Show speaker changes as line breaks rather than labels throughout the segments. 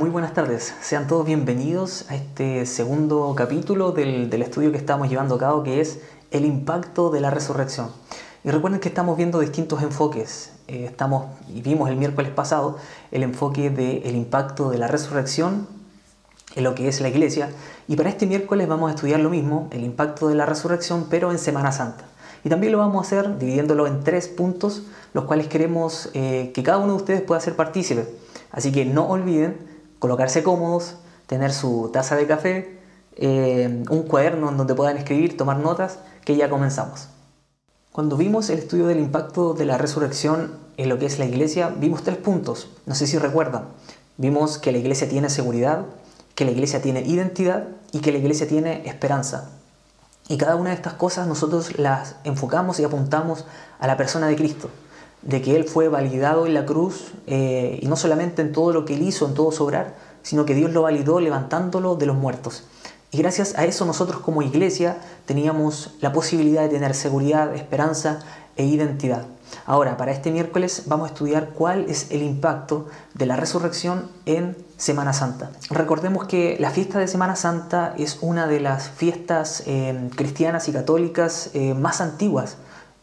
muy buenas tardes. Sean todos bienvenidos a este segundo capítulo del, estudio que estamos llevando a cabo, que es el impacto de la resurrección. Y recuerden que estamos viendo distintos enfoques. Eh, estamos, y vimos el miércoles pasado el enfoque del impacto de la resurrección en lo que es la iglesia. Y para este miércoles vamos a estudiar lo mismo, el impacto de la resurrección, pero en Semana Santa. Y también lo vamos a hacer dividiéndolo en tres puntos, los cuales queremos eh, que cada uno de ustedes pueda ser partícipe. Así que no olviden colocarse cómodos, tener su taza de café, eh, un cuaderno en donde puedan escribir, tomar notas, que ya comenzamos. Cuando vimos el estudio del impacto de la resurrección en lo que es la iglesia, vimos tres puntos. No sé si recuerdan. Vimos que la iglesia tiene seguridad, que la iglesia tiene identidad y que la iglesia tiene esperanza. Y cada una de estas cosas nosotros las enfocamos y apuntamos a la persona de Cristo, de que Él fue validado en la cruz, eh, y no solamente en todo lo que Él hizo, en todo su obrar, sino que Dios lo validó levantándolo de los muertos. Y gracias a eso nosotros como iglesia teníamos la posibilidad de tener seguridad, esperanza e identidad. Ahora, para este miércoles vamos a estudiar cuál es el impacto de la resurrección en Semana Santa. Recordemos que la fiesta de Semana Santa es una de las fiestas eh, cristianas y católicas eh, más antiguas.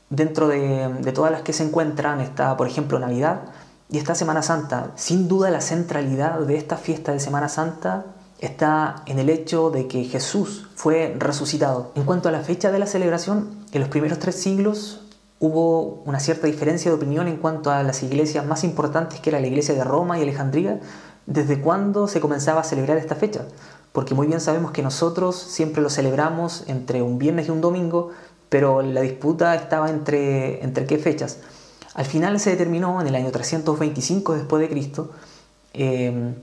Dentro de, todas las que se encuentran está, por ejemplo, Navidad y está Semana Santa. Sin duda la centralidad de esta fiesta de Semana Santa está en el hecho de que Jesús fue resucitado. En cuanto a la fecha de la celebración, en los primeros tres siglos hubo una cierta diferencia de opinión en cuanto a las iglesias más importantes que era la iglesia de Roma y Alejandría, desde cuándo se comenzaba a celebrar esta fecha, porque muy bien sabemos que nosotros siempre lo celebramos entre un viernes y un domingo, pero la disputa estaba entre, entre qué fechas. Al final se determinó en el año 325 después de Cristo eh,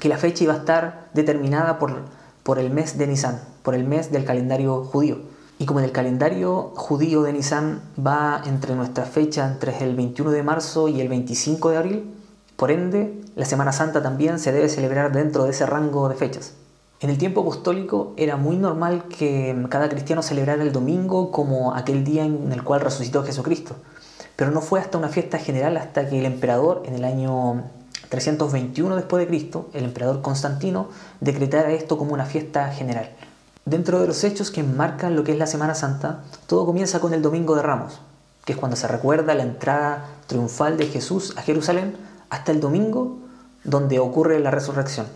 que la fecha iba a estar determinada por, por el mes de Nisan, por el mes del calendario judío. Y como en el calendario judío de Nisan va entre nuestra fecha, entre el 21 de marzo y el 25 de abril, por ende, la Semana Santa también se debe celebrar dentro de ese rango de fechas. En el tiempo apostólico era muy normal que cada cristiano celebrara el domingo como aquel día en el cual resucitó Jesucristo. Pero no fue hasta una fiesta general hasta que el emperador en el año 321 después de Cristo, el emperador Constantino, decretara esto como una fiesta general. Dentro de los hechos que marcan lo que es la Semana Santa, todo comienza con el Domingo de Ramos, que es cuando se recuerda la entrada triunfal de Jesús a Jerusalén hasta el domingo donde ocurre la resurrección.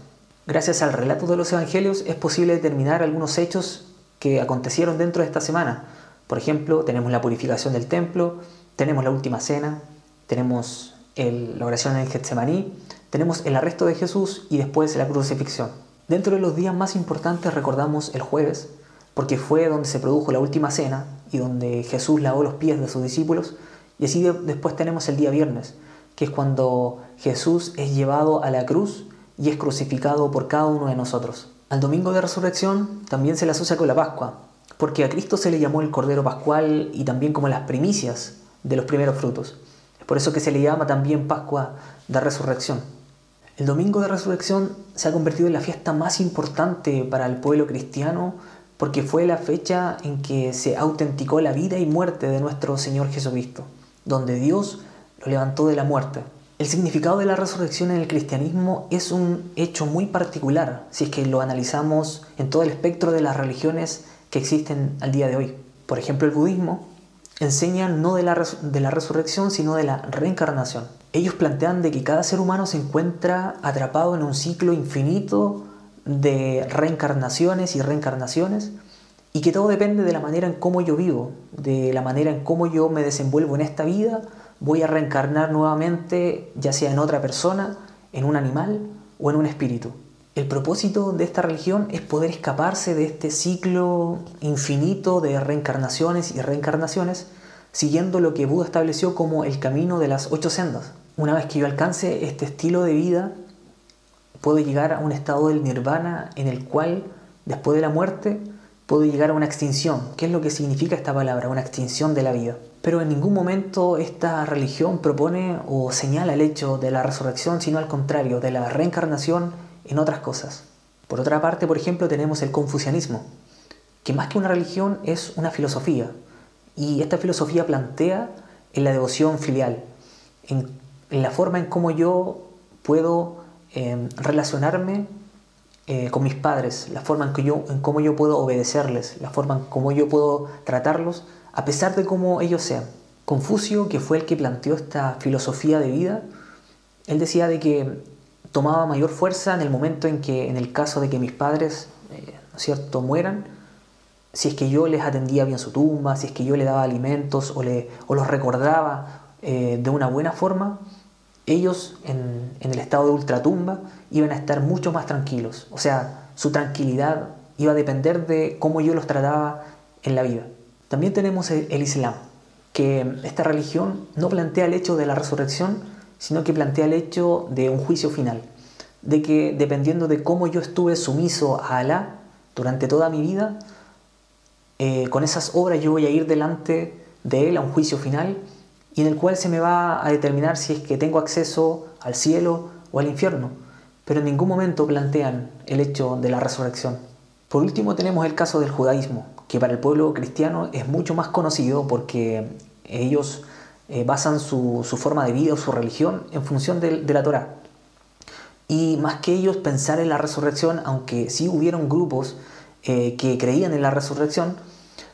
Gracias al relato de los evangelios es posible determinar algunos hechos que acontecieron dentro de esta semana. Por ejemplo, tenemos la purificación del templo, tenemos la última cena, tenemos la oración en Getsemaní, tenemos el arresto de Jesús y después la crucifixión. Dentro de los días más importantes recordamos el jueves, porque fue donde se produjo la última cena y donde Jesús lavó los pies de sus discípulos, y así después tenemos el día viernes, que es cuando Jesús es llevado a la cruz y es crucificado por cada uno de nosotros. Al domingo de resurrección también se le asocia con la Pascua, porque a Cristo se le llamó el Cordero Pascual y también como las primicias de los primeros frutos. Es por eso que se le llama también Pascua de Resurrección. El domingo de resurrección se ha convertido en la fiesta más importante para el pueblo cristiano porque fue la fecha en que se autenticó la vida y muerte de nuestro Señor Jesucristo, donde Dios lo levantó de la muerte. El significado de la resurrección en el cristianismo es un hecho muy particular si es que lo analizamos en todo el espectro de las religiones que existen al día de hoy. Por ejemplo, el budismo enseña no de la, resurrección, sino de la reencarnación. Ellos plantean de que cada ser humano se encuentra atrapado en un ciclo infinito de reencarnaciones y reencarnaciones y que todo depende de la manera en cómo yo vivo, de la manera en cómo yo me desenvuelvo en esta vida voy a reencarnar nuevamente, ya sea en otra persona, en un animal o en un espíritu. El propósito de esta religión es poder escaparse de este ciclo infinito de reencarnaciones y reencarnaciones, siguiendo lo que Buda estableció como el camino de las ocho sendas. Una vez que yo alcance este estilo de vida, puedo llegar a un estado del nirvana en el cual, después de la muerte, puedo llegar a una extinción. ¿Qué es lo que significa esta palabra? Una extinción de la vida. Pero en ningún momento esta religión propone o señala el hecho de la resurrección, sino al contrario, de la reencarnación en otras cosas. Por otra parte, por ejemplo, tenemos el confucianismo, que más que una religión es una filosofía. Y esta filosofía plantea en la devoción filial, en, la forma en cómo yo puedo em, relacionarme eh, con mis padres, la forma en, que yo, cómo yo puedo obedecerles, la forma en cómo yo puedo tratarlos, a pesar de cómo ellos sean. Confucio, que fue el que planteó esta filosofía de vida, él decía de que tomaba mayor fuerza en el momento en que, en el caso de que mis padres, eh, cierto?, mueran, si es que yo les atendía bien su tumba, si es que yo les daba alimentos o, le, o los recordaba eh, de una buena forma, ellos en el estado de ultratumba iban a estar mucho más tranquilos. O sea, su tranquilidad iba a depender de cómo yo los trataba en la vida. También tenemos el Islam, que esta religión no plantea el hecho de la resurrección, sino que plantea el hecho de un juicio final, de que dependiendo de cómo yo estuve sumiso a Alá durante toda mi vida, eh, con esas obras yo voy a ir delante de Él a un juicio final y en el cual se me va a determinar si es que tengo acceso al cielo o al infierno, pero en ningún momento plantean el hecho de la resurrección. Por último tenemos el caso del judaísmo, que para el pueblo cristiano es mucho más conocido porque ellos eh, basan su, forma de vida o su religión en función de, la Torah. Y más que ellos pensar en la resurrección, aunque sí hubieron grupos eh, que creían en la resurrección,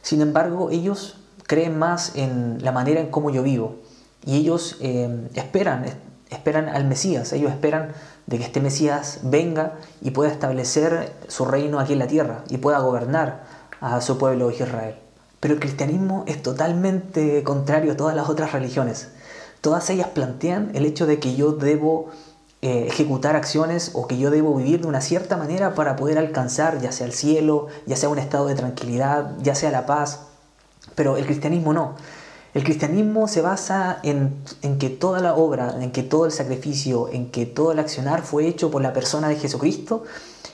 sin embargo ellos creen más en la manera en cómo yo vivo. Y ellos eh, esperan, esperan al Mesías, ellos esperan de que este Mesías venga y pueda establecer su reino aquí en la tierra y pueda gobernar a su pueblo Israel. Pero el cristianismo es totalmente contrario a todas las otras religiones. Todas ellas plantean el hecho de que yo debo eh, ejecutar acciones o que yo debo vivir de una cierta manera para poder alcanzar ya sea el cielo, ya sea un estado de tranquilidad, ya sea la paz. Pero el cristianismo no. El cristianismo se basa en, que toda la obra, en que todo el sacrificio, en que todo el accionar fue hecho por la persona de Jesucristo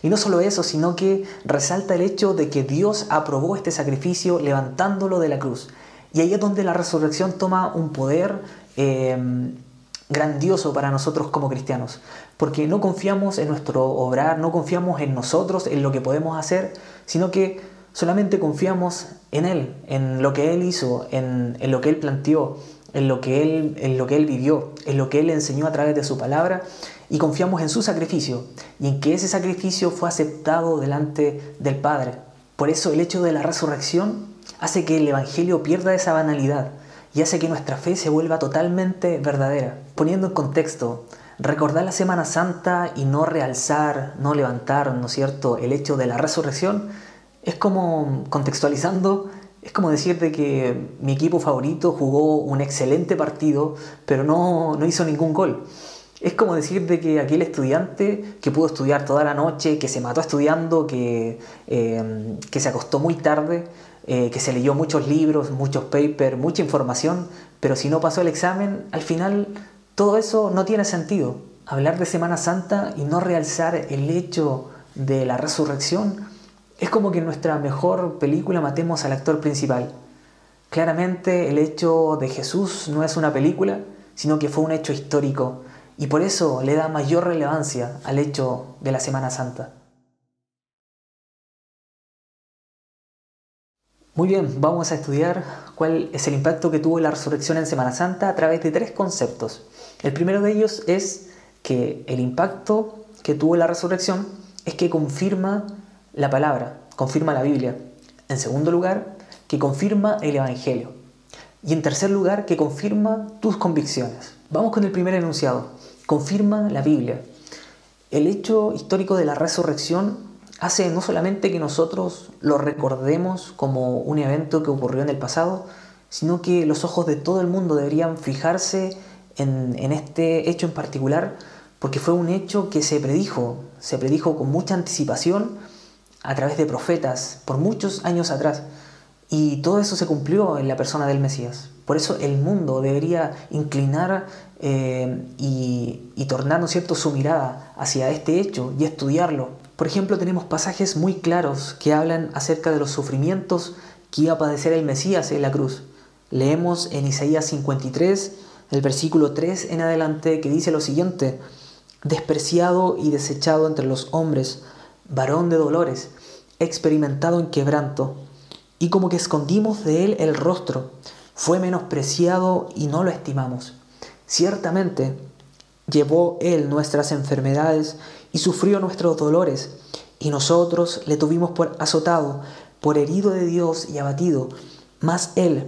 y no solo eso, sino que resalta el hecho de que Dios aprobó este sacrificio levantándolo de la cruz. Y ahí es donde la resurrección toma un poder eh, grandioso para nosotros como cristianos. Porque no confiamos en nuestro obrar, no confiamos en nosotros, en lo que podemos hacer, sino que solamente confiamos en Él, en lo que Él hizo, en, lo que Él planteó, en lo, que él, en lo que Él vivió, en lo que Él enseñó a través de su palabra y confiamos en su sacrificio y en que ese sacrificio fue aceptado delante del Padre. Por eso el hecho de la resurrección hace que el Evangelio pierda esa banalidad y hace que nuestra fe se vuelva totalmente verdadera. Poniendo en contexto, recordar la Semana Santa y no realzar, no levantar, ¿no es cierto?, el hecho de la resurrección, es como, contextualizando, es como decirte que mi equipo favorito jugó un excelente partido, pero no, no hizo ningún gol. Es como decir de que aquel estudiante que pudo estudiar toda la noche, que se mató estudiando, que, em, que se acostó muy tarde, eh, que se leyó muchos libros, muchos papers, mucha información, pero si no pasó el examen, al final todo eso no tiene sentido. Hablar de Semana Santa y no realzar el hecho de la resurrección es como que en nuestra mejor película matemos al actor principal. Claramente el hecho de Jesús no es una película, sino que fue un hecho histórico y por eso le da mayor relevancia al hecho de la Semana Santa. Muy bien, vamos a estudiar cuál es el impacto que tuvo la resurrección en Semana Santa a través de tres conceptos. El primero de ellos es que el impacto que tuvo la resurrección es que confirma la palabra, confirma la Biblia. En segundo lugar, que confirma el Evangelio. Y en tercer lugar, que confirma tus convicciones. Vamos con el primer enunciado confirma la Biblia. El hecho histórico de la resurrección hace no solamente que nosotros lo recordemos como un evento que ocurrió en el pasado, sino que los ojos de todo el mundo deberían fijarse en, este hecho en particular, porque fue un hecho que se predijo, se predijo con mucha anticipación a través de profetas por muchos años atrás. Y todo eso se cumplió en la persona del Mesías. Por eso el mundo debería inclinar eh, y, y, tornar ¿no cierto? su mirada hacia este hecho y estudiarlo. Por ejemplo, tenemos pasajes muy claros que hablan acerca de los sufrimientos que iba a padecer el Mesías en la cruz. Leemos en Isaías 53, el versículo 3 en adelante, que dice lo siguiente, despreciado y desechado entre los hombres, varón de dolores, experimentado en quebranto, y como que escondimos de él el rostro, fue menospreciado y no lo estimamos. Ciertamente, llevó Él nuestras enfermedades y sufrió nuestros dolores, y nosotros le tuvimos por azotado, por herido de Dios y abatido. Mas Él,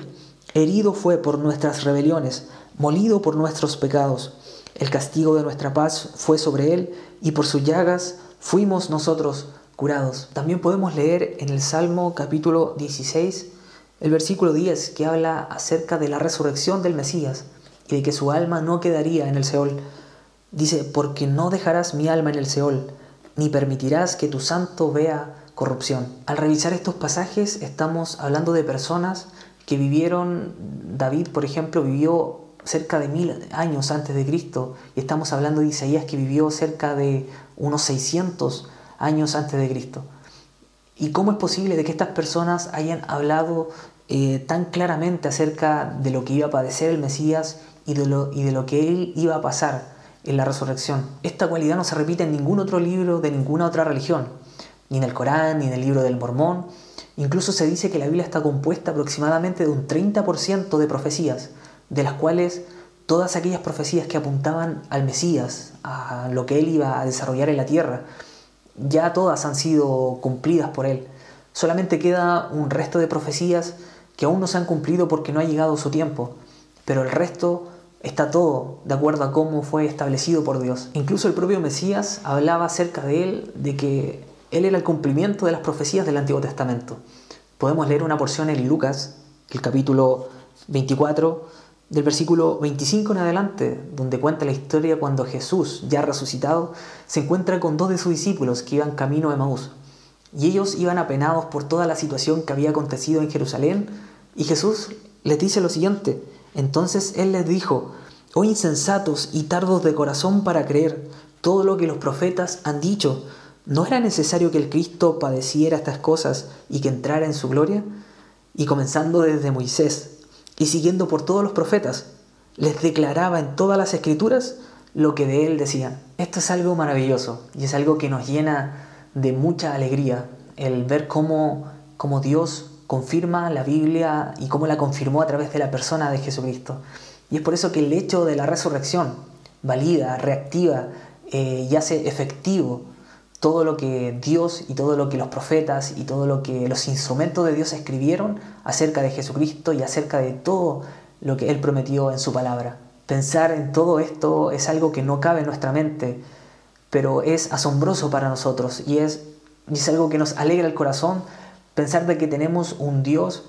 herido fue por nuestras rebeliones, molido por nuestros pecados. El castigo de nuestra paz fue sobre Él, y por sus llagas fuimos nosotros curados. También podemos leer en el Salmo capítulo 16, el versículo 10, que habla acerca de la resurrección del Mesías y de que su alma no quedaría en el Seol. Dice, porque no dejarás mi alma en el Seol, ni permitirás que tu santo vea corrupción. Al revisar estos pasajes estamos hablando de personas que vivieron, David por ejemplo vivió cerca de mil años antes de Cristo y estamos hablando de Isaías que vivió cerca de unos 600 años antes de Cristo. ¿Y cómo es posible de que estas personas hayan hablado eh, tan claramente acerca de lo que iba a padecer el Mesías y de, lo, y de lo que él iba a pasar en la resurrección? Esta cualidad no se repite en ningún otro libro de ninguna otra religión, ni en el Corán, ni en el libro del Mormón. Incluso se dice que la Biblia está compuesta aproximadamente de un 30% de profecías, de las cuales todas aquellas profecías que apuntaban al Mesías, a lo que él iba a desarrollar en la tierra, ya todas han sido cumplidas por él. Solamente queda un resto de profecías que aún no se han cumplido porque no ha llegado su tiempo, pero el resto está todo de acuerdo a cómo fue establecido por Dios. Incluso el propio Mesías hablaba acerca de él, de que él era el cumplimiento de las profecías del Antiguo Testamento. Podemos leer una porción en Lucas, el capítulo 24, del versículo 25 en adelante, donde cuenta la historia cuando Jesús, ya resucitado, se encuentra con dos de sus discípulos que iban camino a Emaús. Y ellos iban apenados por toda la situación que había acontecido en Jerusalén, y Jesús les dice lo siguiente, entonces Él les dijo, oh insensatos y tardos de corazón para creer todo lo que los profetas han dicho, ¿no era necesario que el Cristo padeciera estas cosas y que entrara en su gloria? Y comenzando desde Moisés, y siguiendo por todos los profetas, les declaraba en todas las escrituras lo que de él decían. Esto es algo maravilloso y es algo que nos llena de mucha alegría, el ver cómo, cómo Dios confirma la Biblia y cómo la confirmó a través de la persona de Jesucristo. Y es por eso que el hecho de la resurrección valida, reactiva eh, y hace efectivo todo lo que Dios y todo lo que los profetas y todo lo que los instrumentos de Dios escribieron acerca de Jesucristo y acerca de todo lo que Él prometió en su palabra. Pensar en todo esto es algo que no cabe en nuestra mente, pero es asombroso para nosotros y es, es algo que nos alegra el corazón pensar de que tenemos un Dios,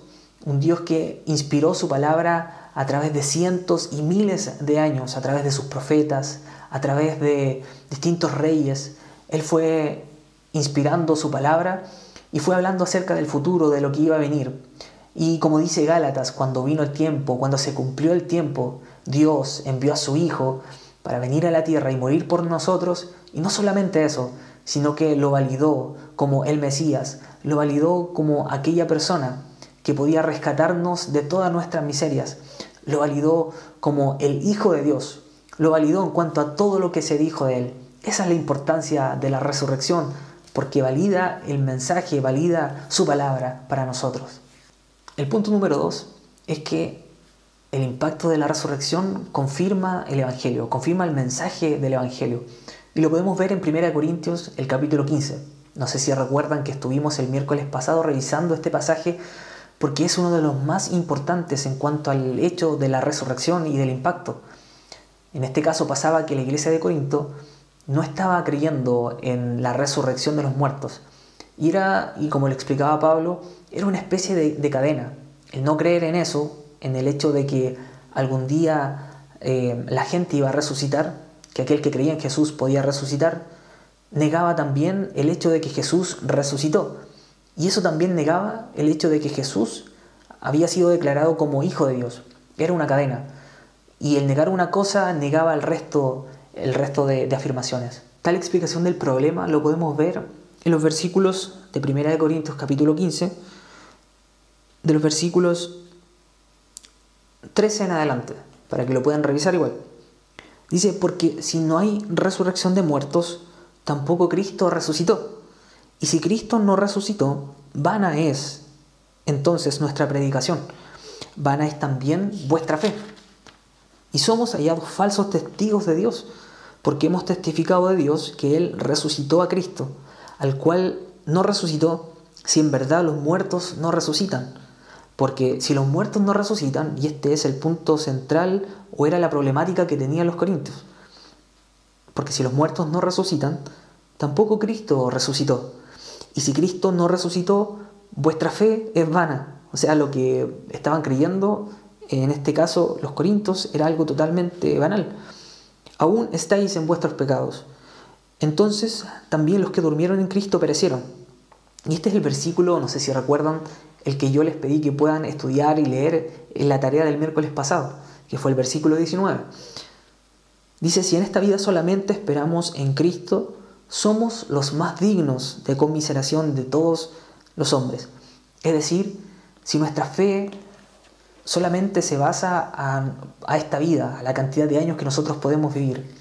un Dios que inspiró su palabra a través de cientos y miles de años, a través de sus profetas, a través de distintos reyes, él fue inspirando su palabra y fue hablando acerca del futuro, de lo que iba a venir. Y como dice Gálatas, cuando vino el tiempo, cuando se cumplió el tiempo, Dios envió a su Hijo para venir a la tierra y morir por nosotros. Y no solamente eso, sino que lo validó como el Mesías, lo validó como aquella persona que podía rescatarnos de todas nuestras miserias, lo validó como el Hijo de Dios, lo validó en cuanto a todo lo que se dijo de él. Esa es la importancia de la resurrección, porque valida el mensaje, valida su palabra para nosotros. El punto número dos es que el impacto de la resurrección confirma el Evangelio, confirma el mensaje del Evangelio. Y lo podemos ver en 1 Corintios, el capítulo 15. No sé si recuerdan que estuvimos el miércoles pasado revisando este pasaje porque es uno de los más importantes en cuanto al hecho de la resurrección y del impacto. En este caso pasaba que la iglesia de Corinto no estaba creyendo en la resurrección de los muertos. Y, era, y como le explicaba Pablo, era una especie de, cadena. El no creer en eso, en el hecho de que algún día eh, la gente iba a resucitar, que aquel que creía en Jesús podía resucitar, negaba también el hecho de que Jesús resucitó. Y eso también negaba el hecho de que Jesús había sido declarado como hijo de Dios. Era una cadena. Y el negar una cosa negaba el resto el resto de, afirmaciones. Tal explicación del problema lo podemos ver en los versículos de 1 de Corintios capítulo 15, de los versículos 13 en adelante, para que lo puedan revisar igual. Dice, porque si no hay resurrección de muertos, tampoco Cristo resucitó. Y si Cristo no resucitó, vana es entonces nuestra predicación. Vana es también vuestra fe. Y somos hallados falsos testigos de Dios porque hemos testificado de Dios que Él resucitó a Cristo, al cual no resucitó si en verdad los muertos no resucitan. Porque si los muertos no resucitan, y este es el punto central o era la problemática que tenían los corintios, porque si los muertos no resucitan, tampoco Cristo resucitó. Y si Cristo no resucitó, vuestra fe es vana. O sea, lo que estaban creyendo, en este caso los corintios, era algo totalmente banal. Aún estáis en vuestros pecados. Entonces también los que durmieron en Cristo perecieron. Y este es el versículo, no sé si recuerdan, el que yo les pedí que puedan estudiar y leer en la tarea del miércoles pasado, que fue el versículo 19. Dice, si en esta vida solamente esperamos en Cristo, somos los más dignos de conmiseración de todos los hombres. Es decir, si nuestra fe solamente se basa a, esta vida, a la cantidad de años que nosotros podemos vivir,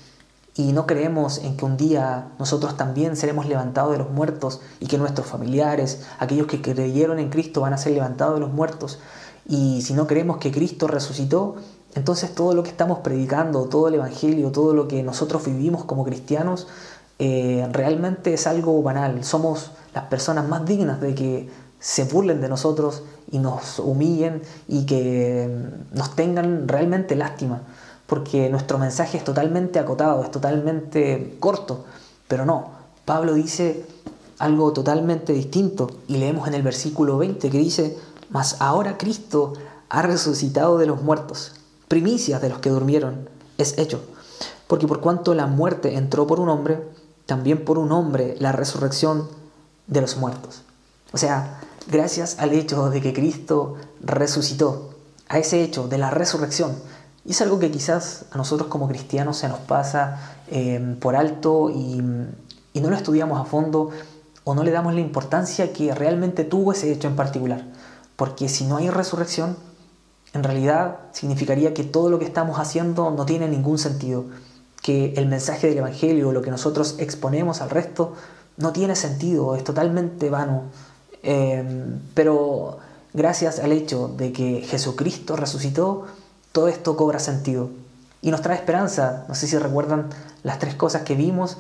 y no creemos en que un día nosotros también seremos levantados de los muertos y que nuestros familiares, aquellos que creyeron en Cristo, van a ser levantados de los muertos, y si no creemos que Cristo resucitó, entonces todo lo que estamos predicando, todo el Evangelio, todo lo que nosotros vivimos como cristianos, eh, realmente es algo banal. Somos las personas más dignas de que se burlen de nosotros y nos humillen y que nos tengan realmente lástima, porque nuestro mensaje es totalmente acotado, es totalmente corto, pero no, Pablo dice algo totalmente distinto y leemos en el versículo 20 que dice, mas ahora Cristo ha resucitado de los muertos primicias de los que durmieron, es hecho. Porque por cuanto la muerte entró por un hombre, también por un hombre la resurrección de los muertos. O sea, gracias al hecho de que Cristo resucitó, a ese hecho de la resurrección, y es algo que quizás a nosotros como cristianos se nos pasa eh, por alto y, y no lo estudiamos a fondo o no le damos la importancia que realmente tuvo ese hecho en particular. Porque si no hay resurrección, en realidad significaría que todo lo que estamos haciendo no tiene ningún sentido, que el mensaje del Evangelio, lo que nosotros exponemos al resto, no tiene sentido, es totalmente vano. Em, pero gracias al hecho de que Jesucristo resucitó, todo esto cobra sentido y nos trae esperanza. No sé si recuerdan las tres cosas que vimos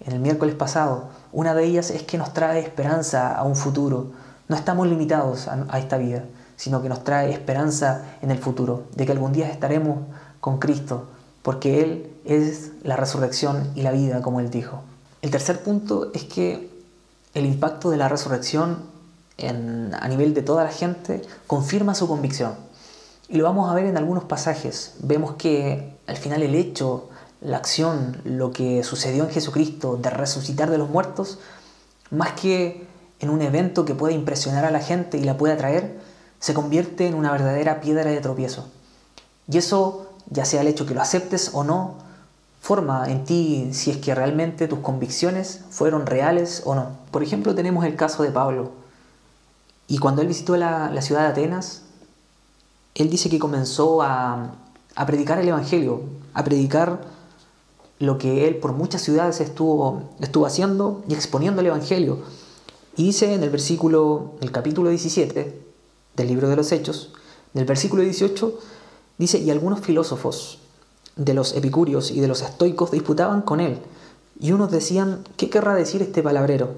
en el miércoles pasado. Una de ellas es que nos trae esperanza a un futuro. No estamos limitados a esta vida sino que nos trae esperanza en el futuro, de que algún día estaremos con Cristo, porque Él es la resurrección y la vida, como Él dijo. El tercer punto es que el impacto de la resurrección a nivel de toda la gente confirma su convicción. Y lo vamos a ver en algunos pasajes. Vemos que al final el hecho, la acción, lo que sucedió en Jesucristo de resucitar de los muertos, más que en un evento que pueda impresionar a la gente y la pueda atraer, se convierte en una verdadera piedra de tropiezo. Y eso, ya sea el hecho que lo aceptes o no, forma en ti si es que realmente tus convicciones fueron reales o no. Por ejemplo, tenemos el caso de Pablo. Y cuando él visitó la, ciudad de Atenas, él dice que comenzó a, a predicar el Evangelio, a predicar lo que él por muchas ciudades estuvo, estuvo haciendo y exponiendo el Evangelio. Y dice en el versículo, el capítulo 17, del libro de los Hechos, del versículo 18, dice, y algunos filósofos de los epicúreos y de los estoicos disputaban con él, y unos decían, ¿qué querrá decir este palabrero?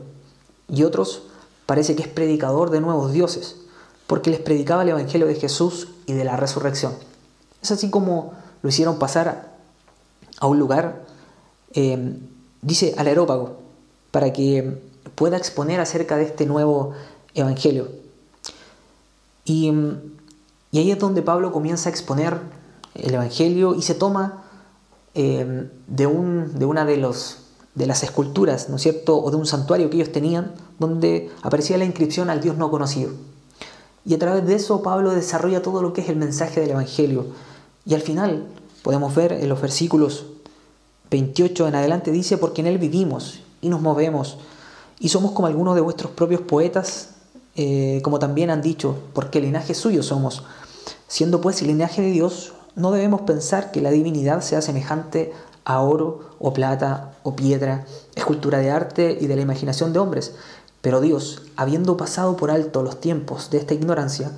Y otros, parece que es predicador de nuevos dioses, porque les predicaba el Evangelio de Jesús y de la resurrección. Es así como lo hicieron pasar a un lugar, eh, dice al aerópago, para que pueda exponer acerca de este nuevo Evangelio. Y, ahí es donde Pablo comienza a exponer el Evangelio y se toma eh, de, un, de una de, los, de las esculturas, ¿no es cierto?, o de un santuario que ellos tenían, donde aparecía la inscripción al Dios no conocido. Y a través de eso Pablo desarrolla todo lo que es el mensaje del Evangelio. Y al final podemos ver en los versículos 28 en adelante dice, porque en Él vivimos y nos movemos y somos como algunos de vuestros propios poetas eh, como también han dicho, porque linaje suyo somos. Siendo pues el linaje de Dios, no debemos pensar que la divinidad sea semejante a oro o plata o piedra, escultura de arte y de la imaginación de hombres. Pero Dios, habiendo pasado por alto los tiempos de esta ignorancia,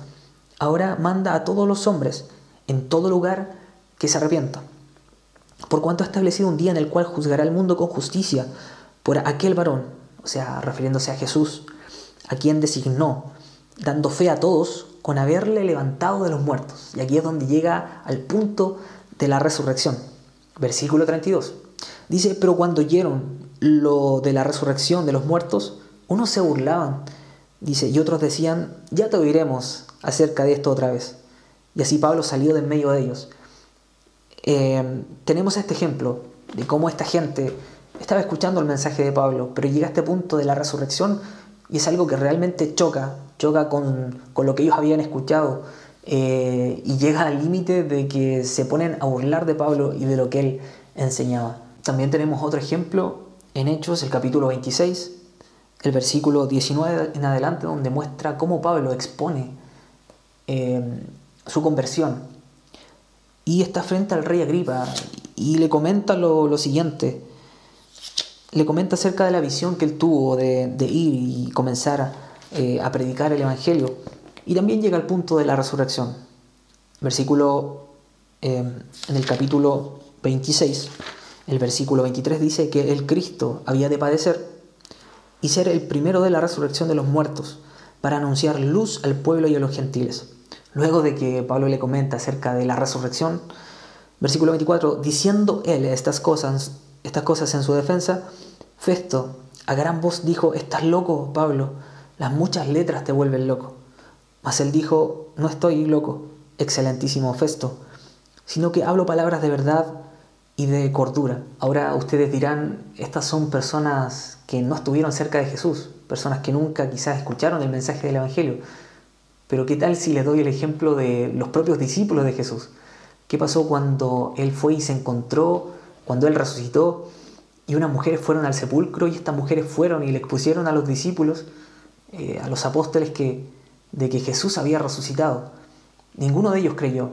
ahora manda a todos los hombres, en todo lugar, que se arrepientan. por cuanto ha establecido un día en el cual juzgará al mundo con justicia por aquel varón, o sea, refiriéndose a Jesús, a quien designó, dando fe a todos con haberle levantado de los muertos. Y aquí es donde llega al punto de la resurrección. Versículo 32. Dice, pero cuando oyeron lo de la resurrección de los muertos, unos se burlaban, dice, y otros decían, ya te oiremos acerca de esto otra vez. Y así Pablo salió de en medio de ellos. Eh, tenemos este ejemplo de cómo esta gente estaba escuchando el mensaje de Pablo, pero llega a este punto de la resurrección y es algo que realmente choca, choca con, lo que ellos habían escuchado eh, y llega al límite de que se ponen a burlar de Pablo y de lo que él enseñaba. También tenemos otro ejemplo en Hechos, el capítulo 26, el versículo 19 en adelante, donde muestra cómo Pablo expone eh, su conversión y está frente al rey Agripa y le comenta lo, siguiente. Le comenta acerca de la visión que él tuvo de, ir y comenzar eh, a predicar el Evangelio. Y también llega al punto de la resurrección. Versículo em, en el capítulo 26, el versículo 23 dice que el Cristo había de padecer y ser el primero de la resurrección de los muertos para anunciar luz al pueblo y a los gentiles. Luego de que Pablo le comenta acerca de la resurrección, versículo 24, diciendo él estas cosas, estas cosas en su defensa, Festo a gran voz dijo, estás loco, Pablo, las muchas letras te vuelven loco. Mas él dijo, no estoy loco, excelentísimo Festo, sino que hablo palabras de verdad y de cordura. Ahora ustedes dirán, estas son personas que no estuvieron cerca de Jesús, personas que nunca quizás escucharon el mensaje del Evangelio. Pero ¿qué tal si les doy el ejemplo de los propios discípulos de Jesús? ¿Qué pasó cuando Él fue y se encontró, cuando Él resucitó y unas mujeres fueron al sepulcro y estas mujeres fueron y le expusieron a los discípulos, eh, a los apóstoles, que, de que Jesús había resucitado? Ninguno de ellos creyó,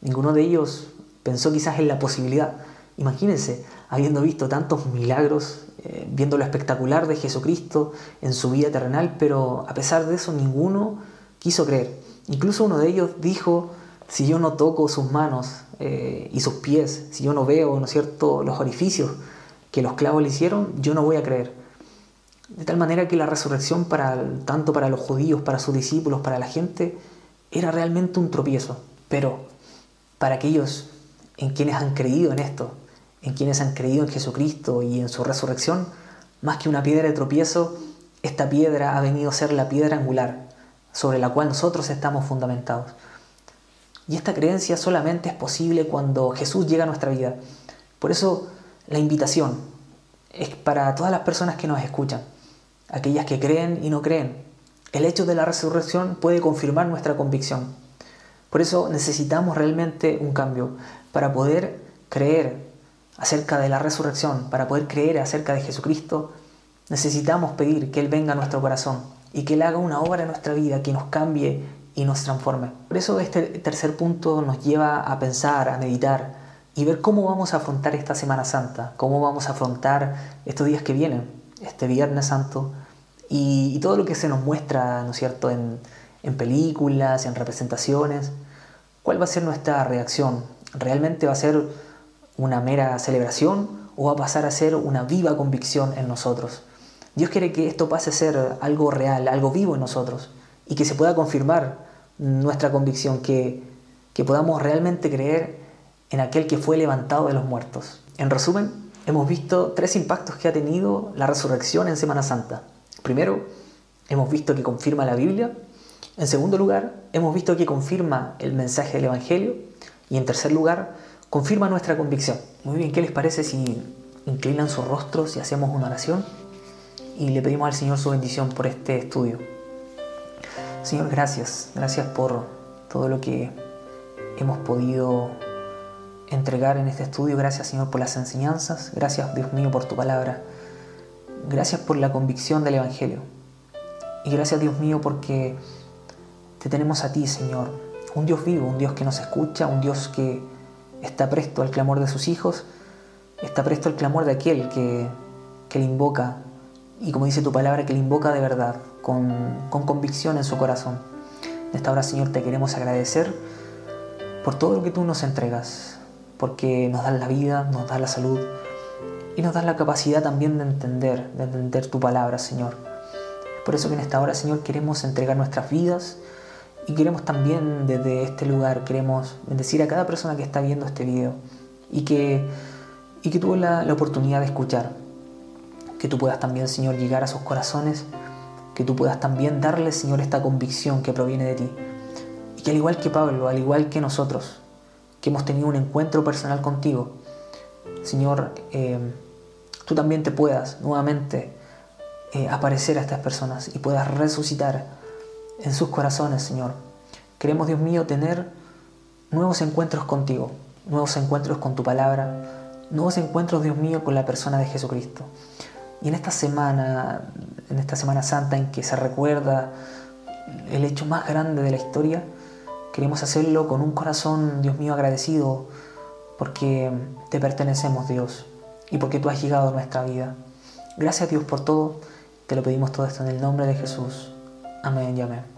ninguno de ellos pensó quizás en la posibilidad. Imagínense, habiendo visto tantos milagros, eh, viendo lo espectacular de Jesucristo en su vida terrenal, pero a pesar de eso ninguno quiso creer. Incluso uno de ellos dijo, si yo no toco sus manos eh, y sus pies, si yo no veo, ¿no cierto?, los orificios que los clavos le hicieron, yo no voy a creer. De tal manera que la resurrección, para, tanto para los judíos, para sus discípulos, para la gente, era realmente un tropiezo. Pero para aquellos en quienes han creído en esto, en quienes han creído en Jesucristo y en su resurrección, más que una piedra de tropiezo, esta piedra ha venido a ser la piedra angular, sobre la cual nosotros estamos fundamentados. Y esta creencia solamente es posible cuando Jesús llega a nuestra vida. Por eso la invitación es para todas las personas que nos escuchan, aquellas que creen y no creen. El hecho de la resurrección puede confirmar nuestra convicción. Por eso necesitamos realmente un cambio para poder creer acerca de la resurrección, para poder creer acerca de Jesucristo. Necesitamos pedir que Él venga a nuestro corazón y que Él haga una obra en nuestra vida que nos cambie y nos transforme. Por eso este tercer punto nos lleva a pensar, a meditar y ver cómo vamos a afrontar esta Semana Santa, cómo vamos a afrontar estos días que vienen, este Viernes Santo y, todo lo que se nos muestra, ¿no es cierto?, en, en películas, en representaciones. ¿Cuál va a ser nuestra reacción? ¿Realmente va a ser una mera celebración o va a pasar a ser una viva convicción en nosotros? Dios quiere que esto pase a ser algo real, algo vivo en nosotros y que se pueda confirmar nuestra convicción, que, que podamos realmente creer en aquel que fue levantado de los muertos. En resumen, hemos visto tres impactos que ha tenido la resurrección en Semana Santa. Primero, hemos visto que confirma la Biblia. En segundo lugar, hemos visto que confirma el mensaje del Evangelio. Y en tercer lugar, confirma nuestra convicción. Muy bien, ¿qué les parece si inclinan sus rostros y hacemos una oración? y le pedimos al Señor su bendición por este estudio. Señor, gracias, gracias por todo lo que hemos podido entregar en este estudio. Gracias, Señor, por las enseñanzas. Gracias, Dios mío, por tu palabra. Gracias por la convicción del Evangelio. Y gracias, Dios mío, porque te tenemos a ti, Señor. Un Dios vivo, un Dios que nos escucha, un Dios que está presto al clamor de sus hijos, está presto al clamor de aquel que, que le invoca y como dice tu palabra, que le invoca de verdad, con, convicción en su corazón. En esta hora, Señor, te queremos agradecer por todo lo que tú nos entregas, porque nos das la vida, nos das la salud y nos das la capacidad también de entender, de entender tu palabra, Señor. Por eso que en esta hora, Señor, queremos entregar nuestras vidas y queremos también desde este lugar, queremos bendecir a cada persona que está viendo este video y que, y que tuvo la, la oportunidad de escuchar. Que tú puedas también, Señor, llegar a sus corazones, que tú puedas también darle, Señor, esta convicción que proviene de ti. Y que al igual que Pablo, al igual que nosotros, que hemos tenido un encuentro personal contigo, Señor, eh, tú también te puedas nuevamente eh, aparecer a estas personas y puedas resucitar en sus corazones, Señor. Queremos, Dios mío, tener nuevos encuentros contigo, nuevos encuentros con tu palabra, nuevos encuentros, Dios mío, con la persona de Jesucristo. Y en esta semana, en esta Semana Santa en que se recuerda el hecho más grande de la historia, queremos hacerlo con un corazón, Dios mío, agradecido, porque te pertenecemos, Dios, y porque tú has llegado a nuestra vida. Gracias, Dios, por todo. Te lo pedimos todo esto en el nombre de Jesús. Amén y amén.